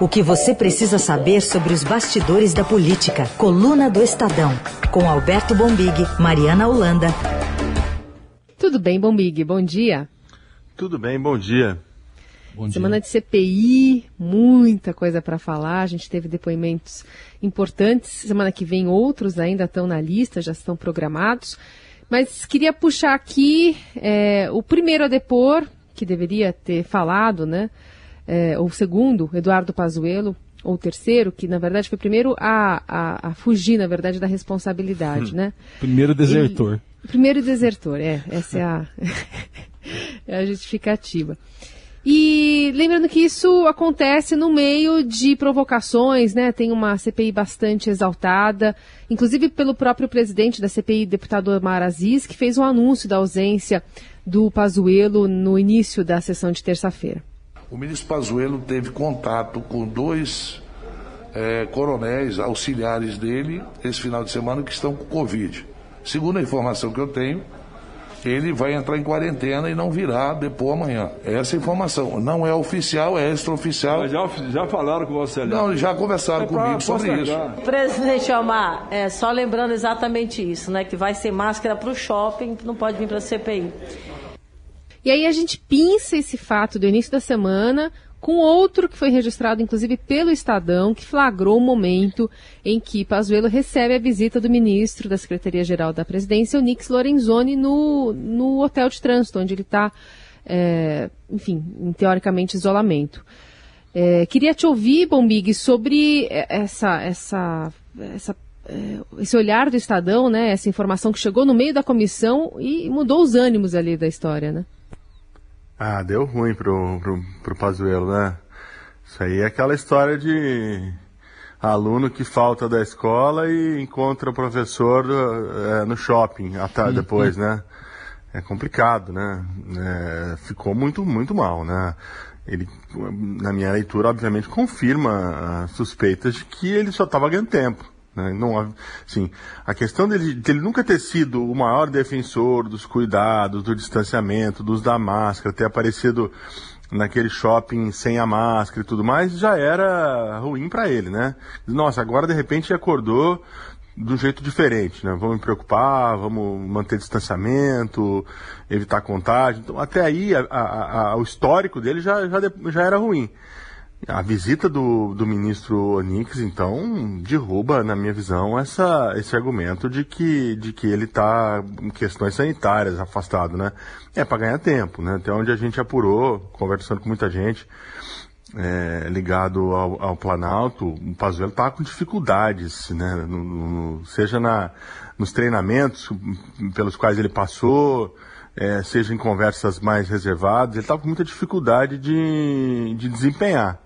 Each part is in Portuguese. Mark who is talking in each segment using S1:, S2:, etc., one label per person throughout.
S1: O que você precisa saber sobre os bastidores da política. Coluna do Estadão. Com Alberto Bombig, Mariana Holanda.
S2: Tudo bem, Bombig? Bom dia.
S3: Tudo bem, bom dia.
S2: Bom Semana dia. de CPI, muita coisa para falar. A gente teve depoimentos importantes. Semana que vem outros ainda estão na lista, já estão programados. Mas queria puxar aqui é, o primeiro a depor, que deveria ter falado, né? É, o segundo, Eduardo Pazuello, ou o terceiro, que na verdade foi o primeiro a, a, a fugir, na verdade, da responsabilidade, hum. né?
S3: Primeiro desertor. Ele,
S2: primeiro desertor, é. Essa é a, é a justificativa. E lembrando que isso acontece no meio de provocações, né? Tem uma CPI bastante exaltada, inclusive pelo próprio presidente da CPI, deputado Omar Aziz, que fez um anúncio da ausência do Pazuello no início da sessão de terça-feira.
S4: O ministro Pazuello teve contato com dois é, coronéis auxiliares dele esse final de semana que estão com Covid. Segundo a informação que eu tenho, ele vai entrar em quarentena e não virá depois amanhã. Essa é informação. Não é oficial, é extraoficial.
S3: Mas já, já falaram com você ali?
S4: Não, já conversaram é comigo sobre isso.
S5: Presidente Omar, é, só lembrando exatamente isso, né? Que vai ser máscara para o shopping, não pode vir para a CPI.
S2: E aí a gente pinça esse fato do início da semana com outro que foi registrado, inclusive, pelo Estadão, que flagrou o momento em que Pazuello recebe a visita do ministro da Secretaria-Geral da Presidência, o Nix Lorenzoni, no, no hotel de trânsito, onde ele está, é, enfim, em teoricamente isolamento. É, queria te ouvir, Bombig, sobre essa, essa, essa é, esse olhar do Estadão, né, essa informação que chegou no meio da comissão e mudou os ânimos ali da história, né?
S3: Ah, deu ruim pro, pro, pro Pazuello, né? Isso aí é aquela história de aluno que falta da escola e encontra o professor é, no shopping até depois, né? É complicado, né? É, ficou muito, muito mal, né? Ele, na minha leitura, obviamente, confirma as suspeitas de que ele só estava ganhando tempo. Né? Não, assim, a questão dele, dele nunca ter sido o maior defensor dos cuidados, do distanciamento, dos da máscara, ter aparecido naquele shopping sem a máscara e tudo mais, já era ruim para ele, né? Nossa, agora de repente acordou de um jeito diferente, né? Vamos me preocupar, vamos manter distanciamento, evitar contágio. Então, até aí, a, a, a, o histórico dele já, já, já era ruim. A visita do, do ministro Onix, então, derruba, na minha visão, essa, esse argumento de que, de que ele está em questões sanitárias afastado, né? É para ganhar tempo, né? Até onde a gente apurou, conversando com muita gente é, ligado ao, ao, Planalto, o Pazuello está com dificuldades, né? No, no, seja na, nos treinamentos pelos quais ele passou, é, seja em conversas mais reservadas, ele estava com muita dificuldade de, de desempenhar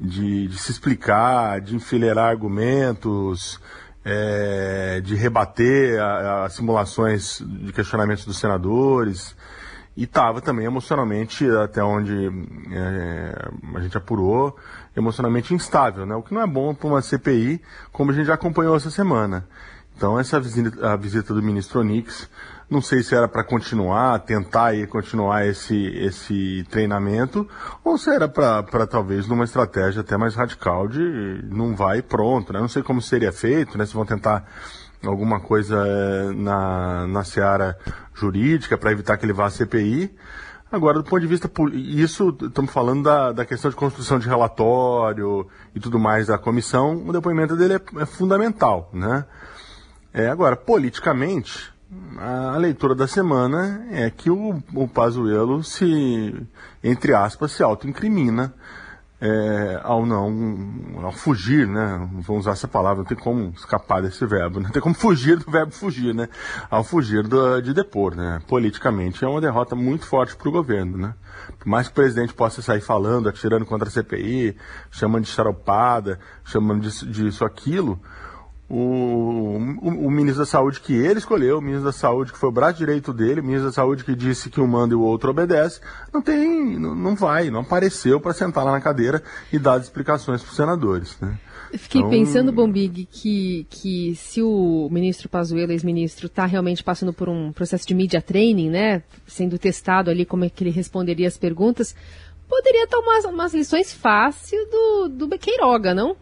S3: de, de se explicar, de enfileirar argumentos, é, de rebater as simulações de questionamentos dos senadores. E estava também emocionalmente, até onde é, a gente apurou, emocionalmente instável, né? o que não é bom para uma CPI, como a gente já acompanhou essa semana. Então, essa visita, a visita do ministro Onix não sei se era para continuar, tentar aí continuar esse, esse treinamento, ou se era para talvez numa estratégia até mais radical de não vai pronto, né? Não sei como seria feito, né? Se vão tentar alguma coisa é, na, na seara jurídica para evitar que ele vá à CPI. Agora, do ponto de vista isso, estamos falando da, da questão de construção de relatório e tudo mais da comissão, o depoimento dele é, é fundamental, né? É, agora, politicamente, a leitura da semana é que o, o Pazuello se, entre aspas, se autoincrimina é, ao não, ao fugir, né? Vamos usar essa palavra, não tem como escapar desse verbo, né? não tem como fugir do verbo fugir, né? Ao fugir do, de depor, né? Politicamente é uma derrota muito forte para o governo, né? Por mais que o presidente possa sair falando, atirando contra a CPI, chamando de charopada, chamando disso, disso aquilo, o, o, o, ministro da Saúde que ele escolheu, o ministro da Saúde que foi o braço direito dele, o ministro da Saúde que disse que um manda e o outro obedece, não tem, não, não vai, não apareceu para sentar lá na cadeira e dar explicações para os senadores. Né?
S2: Fiquei então... pensando, Bombig, que, que se o ministro Pazuello, ex-ministro, está realmente passando por um processo de media training, né, sendo testado ali como é que ele responderia as perguntas, poderia tomar umas lições fáceis do, do Queiroga, não?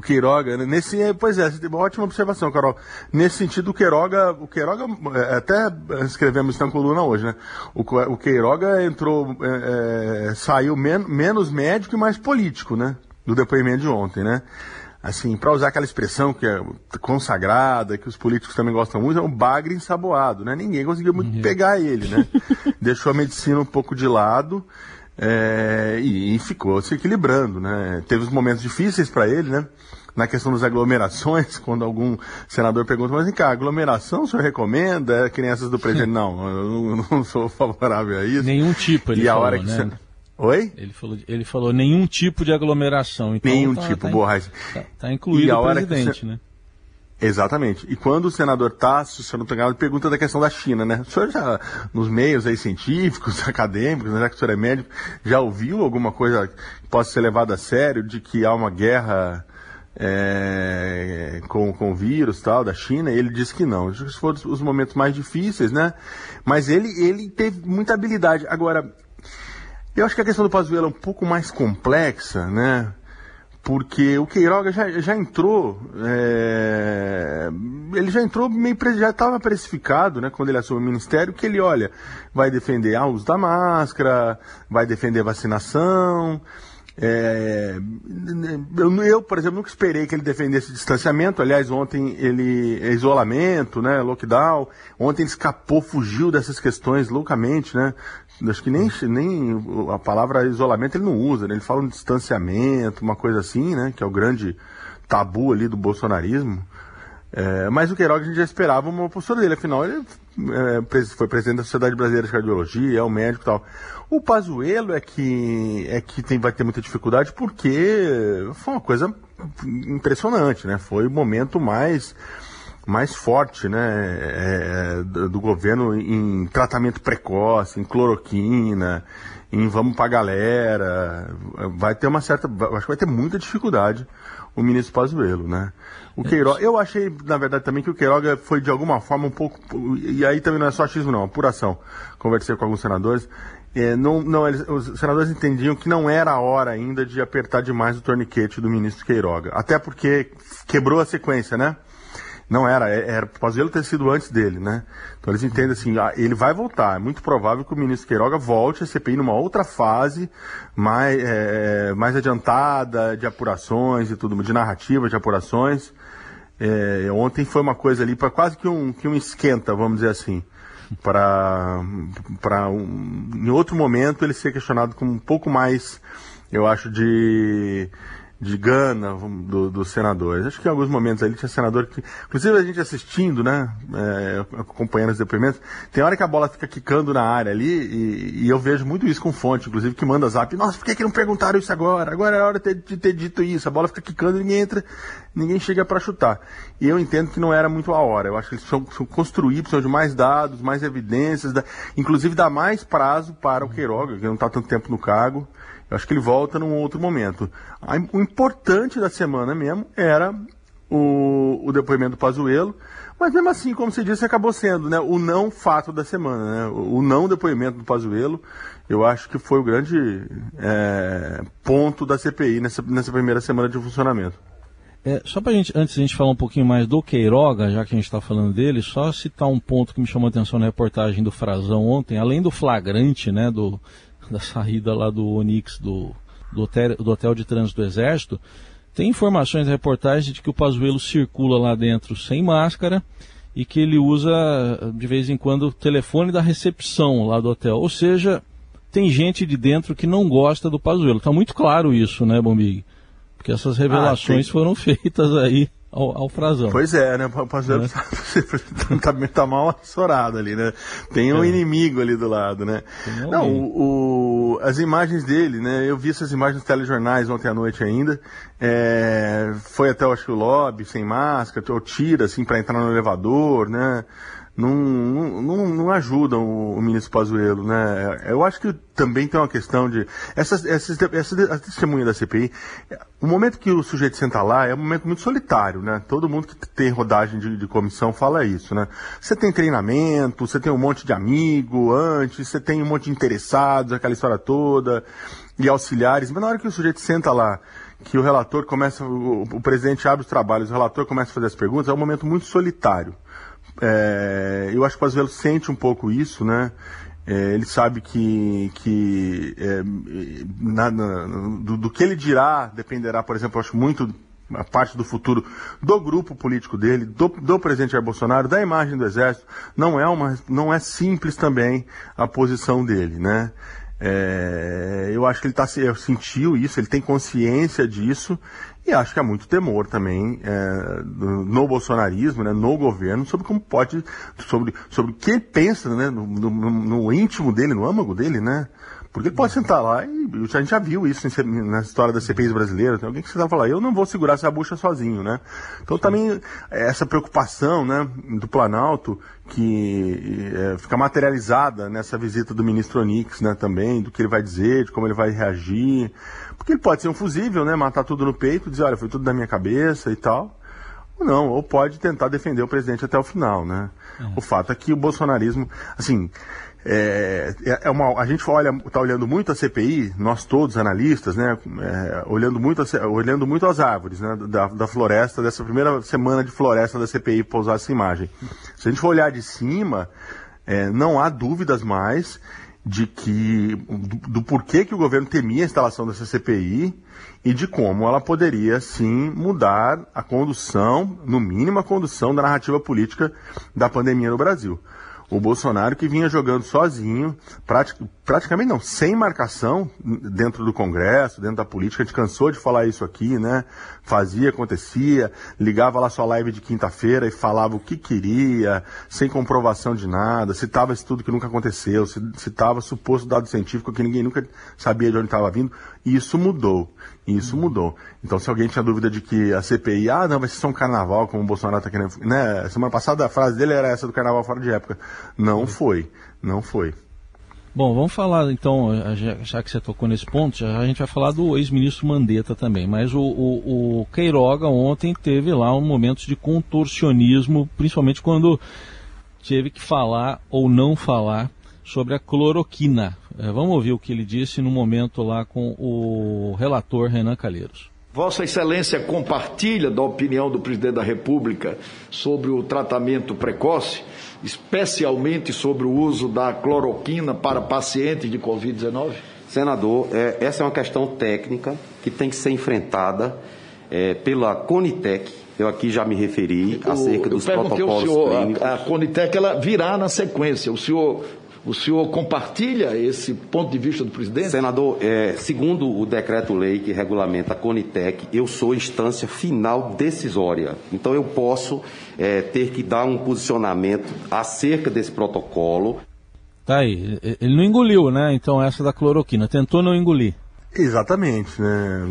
S3: O Queiroga, né? nesse, é, pois é, uma ótima observação, Carol. Nesse sentido, o Queiroga, o Queiroga, é, até escrevemos isso na coluna hoje, né? O, o Queiroga entrou, é, é, saiu men menos médico e mais político, né? Do depoimento de ontem, né? Assim, para usar aquela expressão que é consagrada, que os políticos também gostam muito, é um bagre ensaboado, né? Ninguém conseguiu muito uhum. pegar ele, né? Deixou a medicina um pouco de lado. É, e, e, ficou se equilibrando, né? Teve os momentos difíceis para ele, né? Na questão das aglomerações, quando algum senador pergunta, mas vem cá, aglomeração o senhor recomenda? É crianças do presidente? não, eu não, sou favorável a isso.
S6: Nenhum tipo, ele e falou, a hora que né?
S3: Oi?
S6: Ele falou, ele falou nenhum tipo de aglomeração. Então
S3: nenhum tá, tipo, tá, Borracha.
S6: Tá, tá incluído o presidente, né?
S3: Exatamente. E quando o senador Tasso, se eu não estou enganado, pergunta da questão da China, né? O senhor já, nos meios aí científicos, acadêmicos, né, já que o senhor é médico, já ouviu alguma coisa que possa ser levada a sério de que há uma guerra é, com, com o vírus tal da China? Ele disse que não. Que foram os momentos mais difíceis, né? Mas ele, ele teve muita habilidade. Agora, eu acho que a questão do Pazuello é um pouco mais complexa, né? Porque o Queiroga já, já entrou, é, ele já entrou meio, já estava precificado, né, quando ele assumiu o ministério, que ele, olha, vai defender o uso da máscara, vai defender vacinação, é, eu, eu, por exemplo, nunca esperei que ele defendesse distanciamento. Aliás, ontem ele. isolamento, né? Lockdown. Ontem ele escapou, fugiu dessas questões loucamente, né? Acho que nem, nem a palavra isolamento ele não usa, né? Ele fala um distanciamento, uma coisa assim, né? Que é o grande tabu ali do bolsonarismo. É, mas o Queiroga a gente já esperava uma postura dele, afinal ele é, foi presidente da Sociedade Brasileira de Cardiologia, é um médico e tal. O Pazuello é que, é que tem, vai ter muita dificuldade porque foi uma coisa impressionante, né? Foi o momento mais mais forte né, é, do, do, governo em tratamento precoce, em cloroquina, em vamos pra galera. Vai ter uma certa. Acho que vai ter muita dificuldade o ministro Pazuello, né? O Queiroga, eu achei, na verdade, também que o Queiroga foi de alguma forma um pouco. E aí também não é só achismo, não, apuração. Conversei com alguns senadores. É, não, não, eles, os senadores entendiam que não era a hora ainda de apertar demais o torniquete do ministro Queiroga. Até porque quebrou a sequência, né? Não era, é, era Pazuello ter sido antes dele, né? Então eles entendem assim, ah, ele vai voltar. É muito provável que o ministro Queiroga volte a CPI numa outra fase, mais, é, mais adiantada, de apurações e tudo, de narrativa, de apurações. É, ontem foi uma coisa ali para quase que um, que um esquenta, vamos dizer assim. Para um, em outro momento ele ser questionado com um pouco mais, eu acho, de de Gana, do, dos senadores. Acho que em alguns momentos ali tinha senador que. Inclusive a gente assistindo, né? É, acompanhando os depoimentos, tem hora que a bola fica quicando na área ali, e, e, eu vejo muito isso com fonte, inclusive, que manda zap. Nossa, por que, que não perguntaram isso agora? Agora é hora de ter, de ter dito isso. A bola fica quicando e ninguém entra, ninguém chega para chutar. E eu entendo que não era muito a hora. Eu acho que eles precisam, precisam construir, precisam de mais dados, mais evidências, da, inclusive dar mais prazo para o Queiroga, que não está tanto tempo no cargo. Eu acho que ele volta num outro momento. O importante da semana mesmo era o, o depoimento do Pazuello, mas mesmo assim, como você disse, acabou sendo né, o não fato da semana. Né? O, não depoimento do Pazuello, eu acho que foi o grande é, ponto da CPI nessa, nessa primeira semana de funcionamento.
S6: É, só para gente, antes a gente falar um pouquinho mais do Queiroga, já que a gente está falando dele, só citar um ponto que me chamou a atenção na reportagem do Frazão ontem, além do flagrante, né, do, da saída lá do Onix do, do, hotel, do hotel de trânsito do Exército, tem informações na reportagem de que o Pazuello circula lá dentro sem máscara e que ele usa de vez em quando o telefone da recepção lá do hotel. Ou seja, tem gente de dentro que não gosta do Pazuello. Está muito claro isso, né, Bombig? Porque essas ah, revelações ah, foram feitas aí ao, ao Frazão.
S3: Pois é, né? O pastor é. tá, tá, mal assessorado ali, né? Tem um é. inimigo ali do lado, né? Não, o, o, as imagens dele, né? Eu vi essas imagens nos telejornais ontem à noite ainda. É, foi até, eu acho o lobby, sem máscara, ou tira, assim, para entrar no elevador, né? Não, não, não ajudam o, o ministro Pazuello, né? Eu acho que também tem uma questão de essas, essas, essas testemunhas da CPI. O momento que o sujeito senta lá é um momento muito solitário, né? Todo mundo que tem rodagem de, de comissão fala isso, né? Você tem treinamento, você tem um monte de amigo antes, você tem um monte de interessados, aquela história toda. e auxiliares, mas na hora que o sujeito senta lá, que o relator começa, o, o presidente abre os trabalhos, o relator começa a fazer as perguntas, é um momento muito solitário. É, eu acho que o Pazuello sente um pouco isso, né? É, ele sabe que, que é, na, na, do, do, que ele dirá dependerá, por exemplo, acho muito a parte do futuro do grupo político dele, do, do presidente Jair Bolsonaro, da imagem do Exército. Não é, uma, não é simples também a posição dele, né? É, eu acho que ele tá, sentiu isso, ele tem consciência disso e acho que há muito temor também é, no bolsonarismo, né, no governo, sobre como pode, sobre, sobre o que ele pensa né, no, no, no íntimo dele, no âmago dele, né? Porque ele pode sentar lá e a gente já viu isso na história das CPIs brasileiras. Tem alguém que senta falar, eu não vou segurar essa bucha sozinho, né? Então Sim. também essa preocupação né, do Planalto que é, fica materializada nessa visita do ministro Onix, né, também, do que ele vai dizer, de como ele vai reagir. Porque ele pode ser um fusível, né? Matar tudo no peito, dizer, olha, foi tudo da minha cabeça e tal. Ou não, ou pode tentar defender o presidente até o final, né? Uhum. O fato é que o bolsonarismo, assim, é, é, é uma, a gente olha, está olhando muito a CPI, nós todos analistas, né, é, olhando, muito a, olhando muito as árvores né, da, da, floresta, dessa primeira semana de floresta da CPI, para usar essa imagem. Se a gente for olhar de cima, é, não há dúvidas mais de que do, do, porquê que o governo temia a instalação dessa CPI e de como ela poderia sim mudar a condução, no mínimo a condução da narrativa política da pandemia no Brasil o Bolsonaro que vinha jogando sozinho, pratic, praticamente não, sem marcação dentro do Congresso, dentro da política, a gente cansou de falar isso aqui, né? Fazia, acontecia, ligava lá sua live de quinta-feira e falava o que queria, sem comprovação de nada, citava estudo que nunca aconteceu, citava suposto dado científico que ninguém nunca sabia de onde estava vindo, e isso mudou. Isso mudou. Então, se alguém tinha dúvida de que a CPI, ah, não, vai ser só um carnaval, como o Bolsonaro está querendo. Né? Semana passada a frase dele era essa do carnaval fora de época. Não foi. Não foi.
S6: Bom, vamos falar então, já que você tocou nesse ponto, já a gente vai falar do ex-ministro Mandetta também. Mas o, o, o Queiroga ontem teve lá um momento de contorcionismo, principalmente quando teve que falar ou não falar sobre a cloroquina. É, vamos ouvir o que ele disse no momento lá com o relator Renan Calheiros.
S7: Vossa Excelência compartilha da opinião do presidente da República sobre o tratamento precoce, especialmente sobre o uso da cloroquina para pacientes de Covid-19?
S8: Senador, é, essa é uma questão técnica que tem que ser enfrentada é, pela Conitec. Eu aqui já me referi acerca dos protocolos
S7: senhor, clínicos. A, a Conitec ela virá na sequência. O senhor o senhor compartilha esse ponto de vista do presidente?
S8: Senador, é, segundo o decreto-lei que regulamenta a Conitec, eu sou instância final decisória. Então eu posso é, ter que dar um posicionamento acerca desse protocolo.
S6: Tá aí. Ele não engoliu, né? Então essa da cloroquina. Tentou não engolir.
S3: Exatamente, né?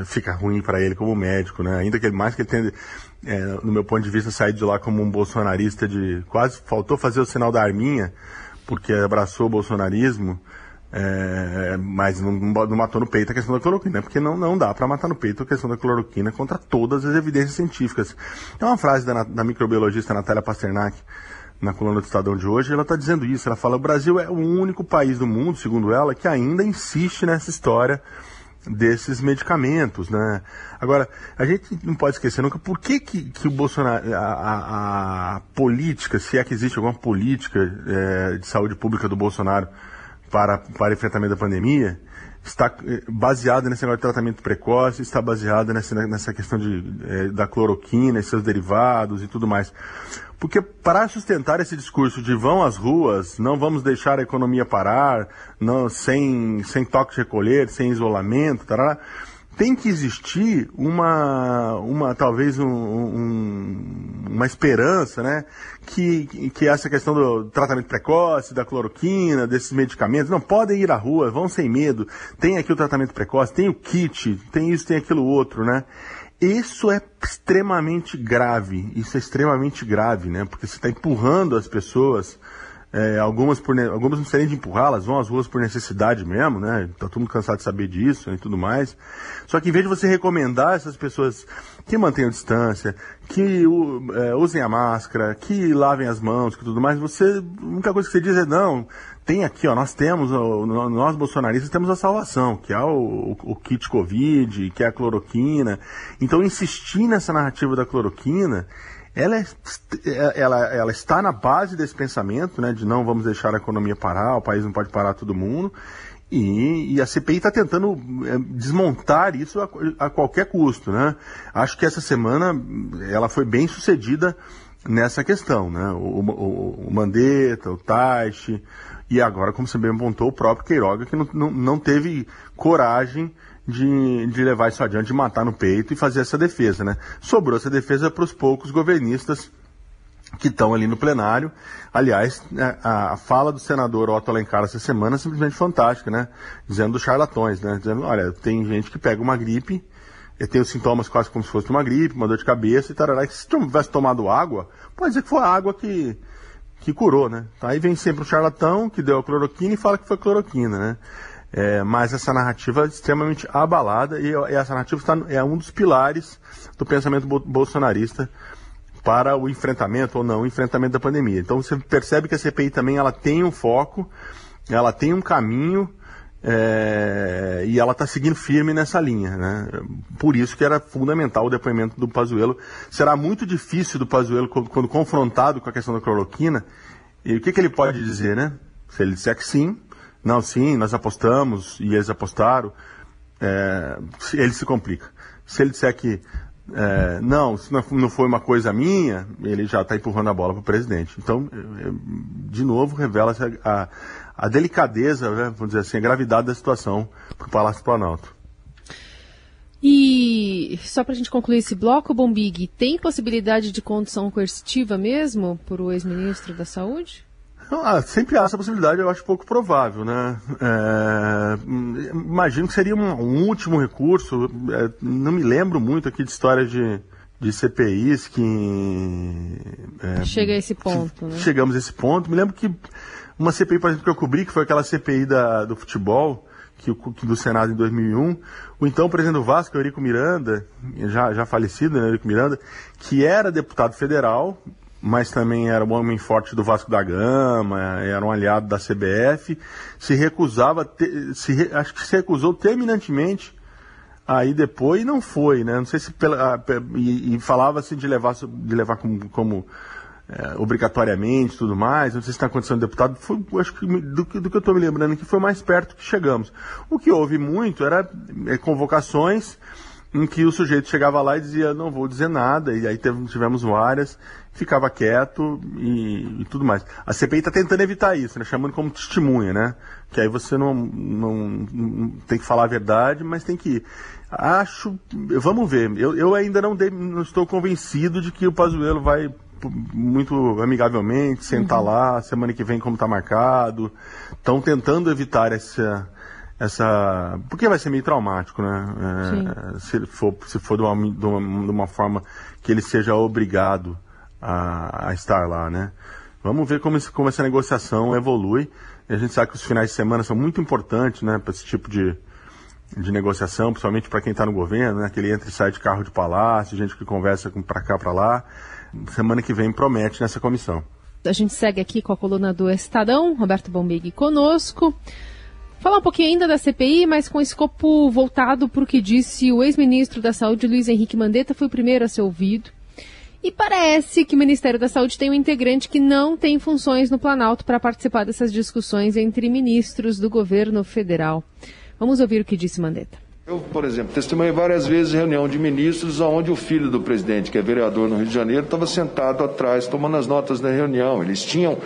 S3: É, fica ruim para ele como médico, né? Ainda que ele mais que ele tenha, é, no meu ponto de vista, saído de lá como um bolsonarista de quase faltou fazer o sinal da arminha porque abraçou o bolsonarismo, é, mas não, não, matou no peito a questão da cloroquina, porque não, não dá para matar no peito a questão da cloroquina contra todas as evidências científicas. É uma frase da, da microbiologista Natália Pasternak na coluna do Estadão de hoje, ela está dizendo isso. Ela fala: o Brasil é o único país do mundo, segundo ela, que ainda insiste nessa história desses medicamentos, né? Agora, a gente não pode esquecer nunca por que, que, que o Bolsonaro, a, a, a, política, se é que existe alguma política é, de saúde pública do Bolsonaro para, para enfrentamento da pandemia, está eh, baseada nesse negócio de tratamento precoce, está baseada nessa, nessa questão de, é, da cloroquina e seus derivados e tudo mais. Porque para sustentar esse discurso de vão às ruas, não vamos deixar a economia parar, não, sem, sem toque de recolher, sem isolamento, tarará, tem que existir uma, uma talvez um, um, uma esperança, né? Que, que essa questão do tratamento precoce, da cloroquina, desses medicamentos, não podem ir à rua, vão sem medo. Tem aqui o tratamento precoce, tem o kit, tem isso, tem aquilo outro, né? Isso é extremamente grave, isso é extremamente grave, né? Porque você está empurrando as pessoas É, algumas, por, algumas não serem de empurrar, elas vão às ruas por necessidade mesmo, né? Tá todo mundo cansado de saber disso e tudo mais. Só que em vez de você recomendar essas pessoas que mantenham distância, que é, usem a máscara, que lavem as mãos, que tudo mais, você, a única coisa que você diz é não, tem aqui, ó, nós temos, nós bolsonaristas temos a salvação, que é o, o, kit Covid, que é a cloroquina. Então insistir nessa narrativa da cloroquina, ela, é, ela, ela está na base desse pensamento, né, de não vamos deixar a economia parar, o país não pode parar todo mundo, e, e, a CPI está tentando é, desmontar isso a, a, qualquer custo, né? Acho que essa semana ela foi bem sucedida nessa questão, né? O, o, o Mandetta, o Taishi, e agora, como você bem apontou, o próprio Queiroga, que não, não, não teve coragem de, de levar isso adiante, de matar no peito e fazer essa defesa, né? Sobrou essa defesa para os poucos governistas que estão ali no plenário. Aliás, né, a, fala do senador Otto Alencar essa semana é simplesmente fantástica, né? Dizendo dos charlatões, né? Dizendo, olha, tem gente que pega uma gripe, tem os sintomas quase como se fosse uma gripe, uma dor de cabeça e tarará. E se tivesse tomado água, pode dizer que foi a água que, que curou, né? Aí vem sempre o charlatão que deu a cloroquina e fala que foi cloroquina, né? É, mas essa narrativa é extremamente abalada e, e essa narrativa está, é um dos pilares do pensamento bolsonarista para o enfrentamento ou não o enfrentamento da pandemia. Então você percebe que a CPI também ela tem um foco, ela tem um caminho é, e ela está seguindo firme nessa linha. Né? Por isso que era fundamental o depoimento do Pazuello. Será muito difícil do Pazuello, quando, quando confrontado com a questão da cloroquina, e o que, que ele pode dizer, né? Se ele disser que sim, não, sim, nós apostamos e eles apostaram, é, ele se complica. Se ele disser que é, não, se não foi uma coisa minha, ele já está empurrando a bola para o presidente. Então, é, é, de novo, revela-se a, a, delicadeza, né, vamos dizer assim, a gravidade da situação para o Palácio Planalto.
S2: E só para a gente concluir esse bloco, Bombig, tem possibilidade de condição coercitiva mesmo para o ex-ministro da Saúde?
S3: Ah, sempre há essa possibilidade, eu acho pouco provável, né? É, imagino que seria um, um último recurso. É, não me lembro muito aqui de história de, de CPIs que.
S2: É, Chega a esse ponto, né?
S3: Chegamos a esse ponto. Me lembro que uma CPI, por exemplo, que eu cobri, que foi aquela CPI da, do futebol, que, que do Senado em 2001, o então presidente do Vasco, Eurico Miranda, já, já falecido, né, Eurico Miranda, que era deputado federal, mas também era um homem forte do Vasco da Gama, era um aliado da CBF, se recusava, se, acho que se recusou terminantemente aí depois não foi, né? Não sei se pela, e, e falava-se de levar, de levar como, como é, obrigatoriamente tudo mais, não sei se está acontecendo deputado, foi, acho que do, do que eu estou me lembrando que foi mais perto que chegamos. O que houve muito era é, convocações em que o sujeito chegava lá e dizia, não vou dizer nada, e aí teve, tivemos várias, ficava quieto e, e tudo mais. A CPI está tentando evitar isso, né, chamando como testemunha, né? Que aí você não, não, não, tem que falar a verdade, mas tem que ir. Acho, vamos ver, eu, eu ainda não, não estou convencido de que o Pazuello vai muito amigavelmente sentar uhum. lá, semana que vem como está marcado. Estão tentando evitar essa essa. Porque vai ser meio traumático, né? É, se for, se for de uma, de, uma, de uma, forma que ele seja obrigado a, a estar lá, né? Vamos ver como, como essa negociação evolui. E a gente sabe que os finais de semana são muito importantes, né, para esse tipo de, de negociação, principalmente para quem está no governo, né? Aquele entra e sai de carro de palácio, gente que conversa para cá, para lá. Semana que vem promete nessa comissão.
S2: A gente segue aqui com a coluna do Estadão, Roberto Bombig conosco. Falar um pouquinho ainda da CPI, mas com escopo voltado para o que disse o ex-ministro da Saúde, Luiz Henrique Mandetta, foi o primeiro a ser ouvido. E parece que o Ministério da Saúde tem um integrante que não tem funções no Planalto para participar dessas discussões entre ministros do governo federal. Vamos ouvir o que disse Mandetta.
S9: Eu, por exemplo, testemunhei várias vezes reunião de ministros onde o filho do presidente, que é vereador no Rio de Janeiro, estava sentado atrás tomando as notas da reunião. Eles tinham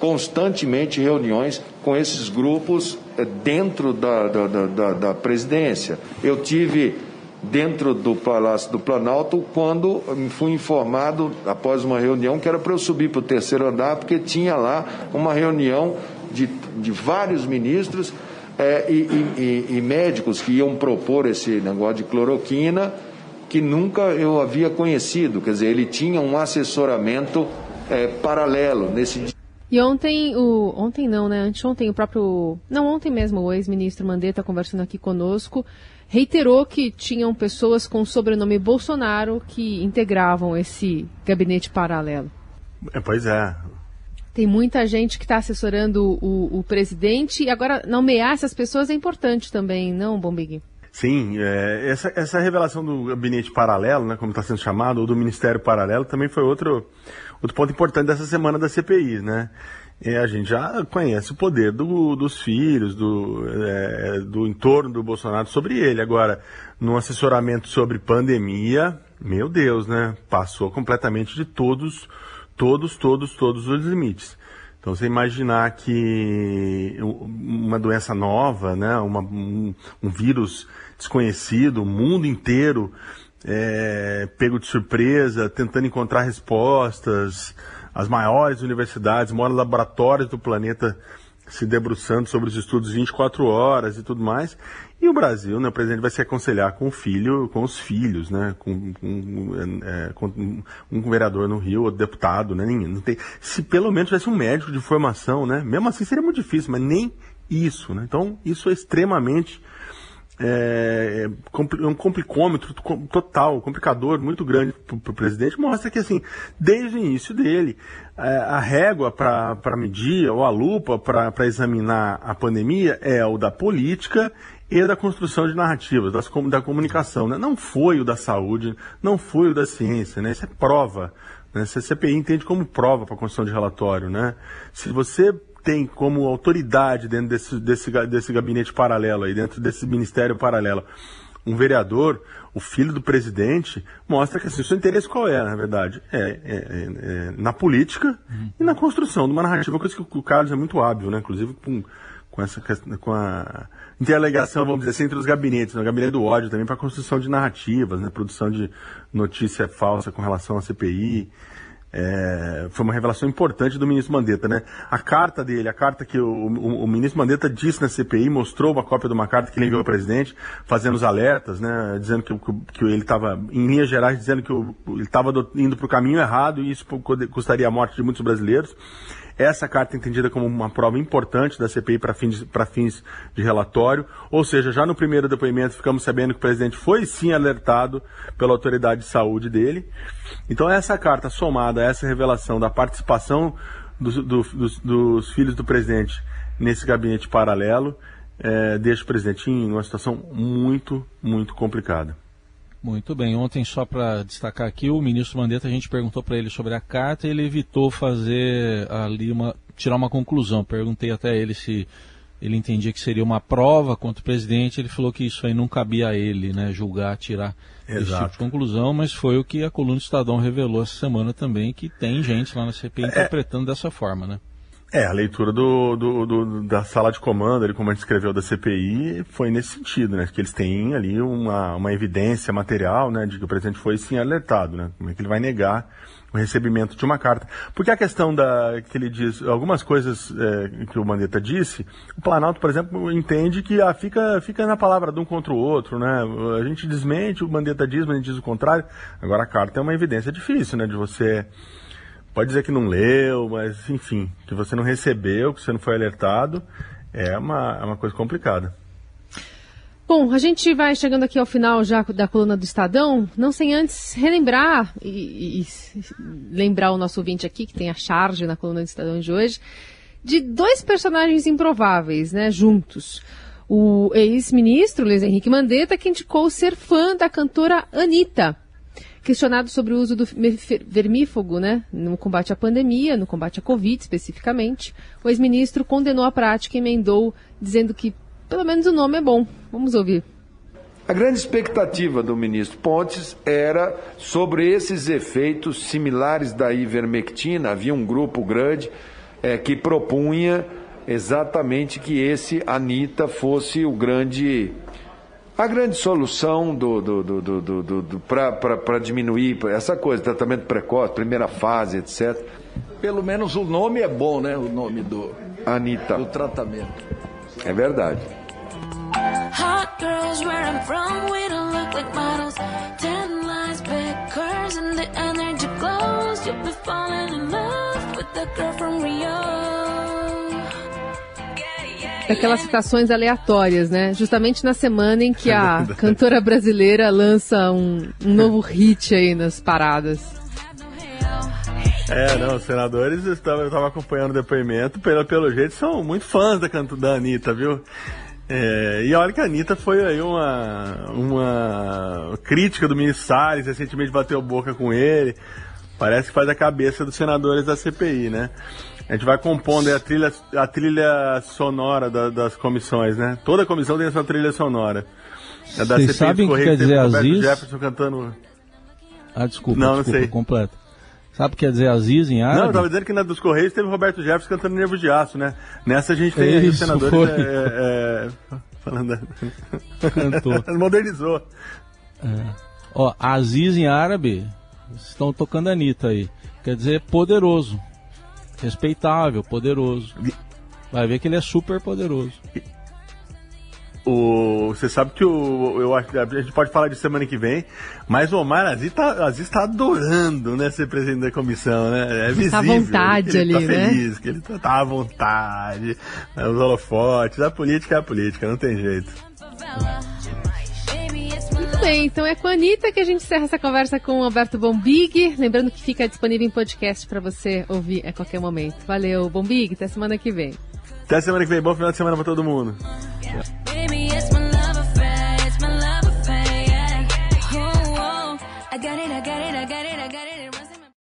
S9: constantemente reuniões com esses grupos eh, dentro da, da, da, da presidência. Eu tive dentro do Palácio do Planalto quando fui informado, após uma reunião, que era para eu subir para o terceiro andar, porque tinha lá uma reunião de, de vários ministros é, e, e, e, médicos que iam propor esse negócio de cloroquina, que nunca eu havia conhecido. Quer dizer, ele tinha um assessoramento é, paralelo nesse
S2: E ontem, o, ontem não, né? Anteontem o próprio. Não, ontem mesmo o ex-ministro Mandetta conversando aqui conosco reiterou que tinham pessoas com o sobrenome Bolsonaro que integravam esse gabinete paralelo.
S3: É, pois é.
S2: Tem muita gente que está assessorando o, o, presidente e agora nomear essas pessoas é importante também, não, Bombig?
S3: Sim, é, essa, essa revelação do gabinete paralelo, né, como está sendo chamado, ou do ministério paralelo, também foi outro, outro ponto importante dessa semana da CPI, né? É, a gente já conhece o poder do, dos filhos, do, é, do entorno do Bolsonaro sobre ele. Agora, no assessoramento sobre pandemia, meu Deus, né? Passou completamente de todos, todos, todos, todos os limites. Então, você imaginar que uma doença nova, né? Uma, um, um vírus desconhecido, o mundo inteiro é, pego de surpresa, tentando encontrar respostas, as maiores universidades, maiores laboratórios do planeta se debruçando sobre os estudos 24 horas e tudo mais. E o Brasil, né, o presidente vai se aconselhar com o filho, com os filhos, né, com, com, é, com um vereador no Rio, ou deputado, né, ninguém, não tem, se pelo menos tivesse um médico de formação, né, mesmo assim seria muito difícil, mas nem isso, né, então isso é extremamente é, um complicômetro total, complicador muito grande para o presidente, mostra que, assim, desde o início dele, é, a régua para medir, ou a lupa para examinar a pandemia é o da política e da construção de narrativas, das, da comunicação. Né? Não foi o da saúde, não foi o da ciência, né? isso é prova. Né? A CPI entende como prova para a construção de relatório. Né? Se você tem como autoridade dentro desse, desse, desse gabinete paralelo aí, dentro desse ministério paralelo, um vereador, o filho do presidente, mostra que assim, o seu interesse qual é, na verdade? É, é, é, é na política uhum. e na construção de uma narrativa, coisa que o Carlos é muito hábil, né? Inclusive com, com essa com a interligação, vamos dizer assim, entre os gabinetes, né? o gabinete do ódio também para construção de narrativas, né? Produção de notícia falsa com relação à CPI. É, foi uma revelação importante do ministro Mandetta, né? A carta dele, a carta que o, o, o, ministro Mandetta disse na CPI, mostrou uma cópia de uma carta que ele enviou ao presidente, fazendo os alertas, né? Dizendo que, que, que ele estava, em linhas gerais, dizendo que ele estava indo para o caminho errado e isso custaria a morte de muitos brasileiros. Essa carta é entendida como uma prova importante da CPI para fins, fins de relatório, ou seja, já no primeiro depoimento ficamos sabendo que o presidente foi sim alertado pela autoridade de saúde dele. Então essa carta somada a essa revelação da participação do, do, dos, dos, filhos do presidente nesse gabinete paralelo é, deixa o presidente em uma situação muito, muito complicada.
S6: Muito bem. Ontem, só para destacar aqui, o ministro Mandetta, a gente perguntou para ele sobre a carta e ele evitou fazer ali uma, tirar uma conclusão. Perguntei até ele se ele entendia que seria uma prova contra o presidente. Ele falou que isso aí não cabia a ele, né, julgar, tirar Exato. esse tipo de conclusão, mas foi o que a coluna do Estadão revelou essa semana também, que tem gente lá na CPI é... interpretando dessa forma, né?
S3: É, a leitura do, do, do, da sala de comando, ali, como a gente escreveu da CPI, foi nesse sentido, né? Que eles têm ali uma, uma evidência material, né? De que o presidente foi sim alertado, né? Como é que ele vai negar o recebimento de uma carta? Porque a questão da, que ele diz, algumas coisas é, que o Mandetta disse, o Planalto, por exemplo, entende que ah, fica, fica na palavra de um contra o outro, né? A gente desmente, o Mandetta diz, mas a gente diz o contrário. Agora a carta é uma evidência difícil, né? De você pode dizer que não leu, mas enfim, que você não recebeu, que você não foi alertado, é uma, é uma coisa complicada.
S2: Bom, a gente vai chegando aqui ao final já da coluna do Estadão, não sem antes relembrar e, e, lembrar o nosso ouvinte aqui, que tem a charge na coluna do Estadão de hoje, de dois personagens improváveis, né, juntos. O ex-ministro Luiz Henrique Mandetta, que indicou ser fã da cantora Anitta, Questionado sobre o uso do vermífugo né, no combate à pandemia, no combate à Covid especificamente, o ex-ministro condenou a prática e emendou, dizendo que pelo menos o nome é bom. Vamos ouvir.
S9: A grande expectativa do ministro Pontes era sobre esses efeitos similares da ivermectina. Havia um grupo grande é, que propunha exatamente que esse Anitta fosse o grande a grande solução do, do, do, do, do, do para diminuir essa coisa, tratamento precoce, primeira fase, etc.
S10: Pelo menos o nome é bom, né? O nome do,
S9: Anitta.
S10: do tratamento.
S9: É verdade. Hot girls where I'm from, we don't look like models. Ten lines, big curves, and the energy glows. You'll be falling in love with the girl from Rio.
S2: Daquelas citações aleatórias, né? Justamente na semana em que a cantora brasileira lança um, um novo hit aí nas paradas.
S3: É, não, os senadores, eu estava acompanhando o depoimento, pelo, pelo jeito são muito fãs da, canto, da Anitta, viu? É, e olha que a Anitta foi aí uma, uma crítica do ministro Salles, recentemente bateu boca com ele. Parece que faz a cabeça dos senadores da CPI, né? A gente vai compondo a trilha, a trilha sonora da, das comissões, né? Toda comissão tem a sua trilha sonora.
S6: Da Vocês sabem o que quer dizer Aziz?
S3: Jefferson cantando...
S6: Ah, desculpa, não, desculpa, não sei. completo. Sabe o que quer dizer Aziz em árabe?
S3: Não, eu tava dizendo que na dos Correios teve Roberto Jefferson cantando Nervo de Aço, né? Nessa a gente tem Isso, os senadores é, é, falando...
S6: Cantou.
S3: Modernizou.
S6: É. Ó, Aziz em árabe, estão tocando Anitta aí. Quer dizer poderoso. Respeitável, poderoso. Vai ver que ele é super poderoso.
S3: O, você sabe que o, eu acho a gente pode falar de semana que vem, mas o Omar Aziz está Aziz tá adorando né, ser presidente da comissão, né? É visível. Tá à
S2: vontade
S3: ele,
S2: ali,
S3: tá
S2: né?
S3: Feliz, que ele tá, tá à vontade, né, os holofotes, a política é a política, não tem jeito.
S2: Bem, então é com a Anitta que a gente encerra essa conversa com o Alberto Bombig. Lembrando que fica disponível em podcast para você ouvir a qualquer momento. Valeu, Bombig, até semana que vem.
S3: Até semana que vem, bom final de semana para todo mundo. Tchau.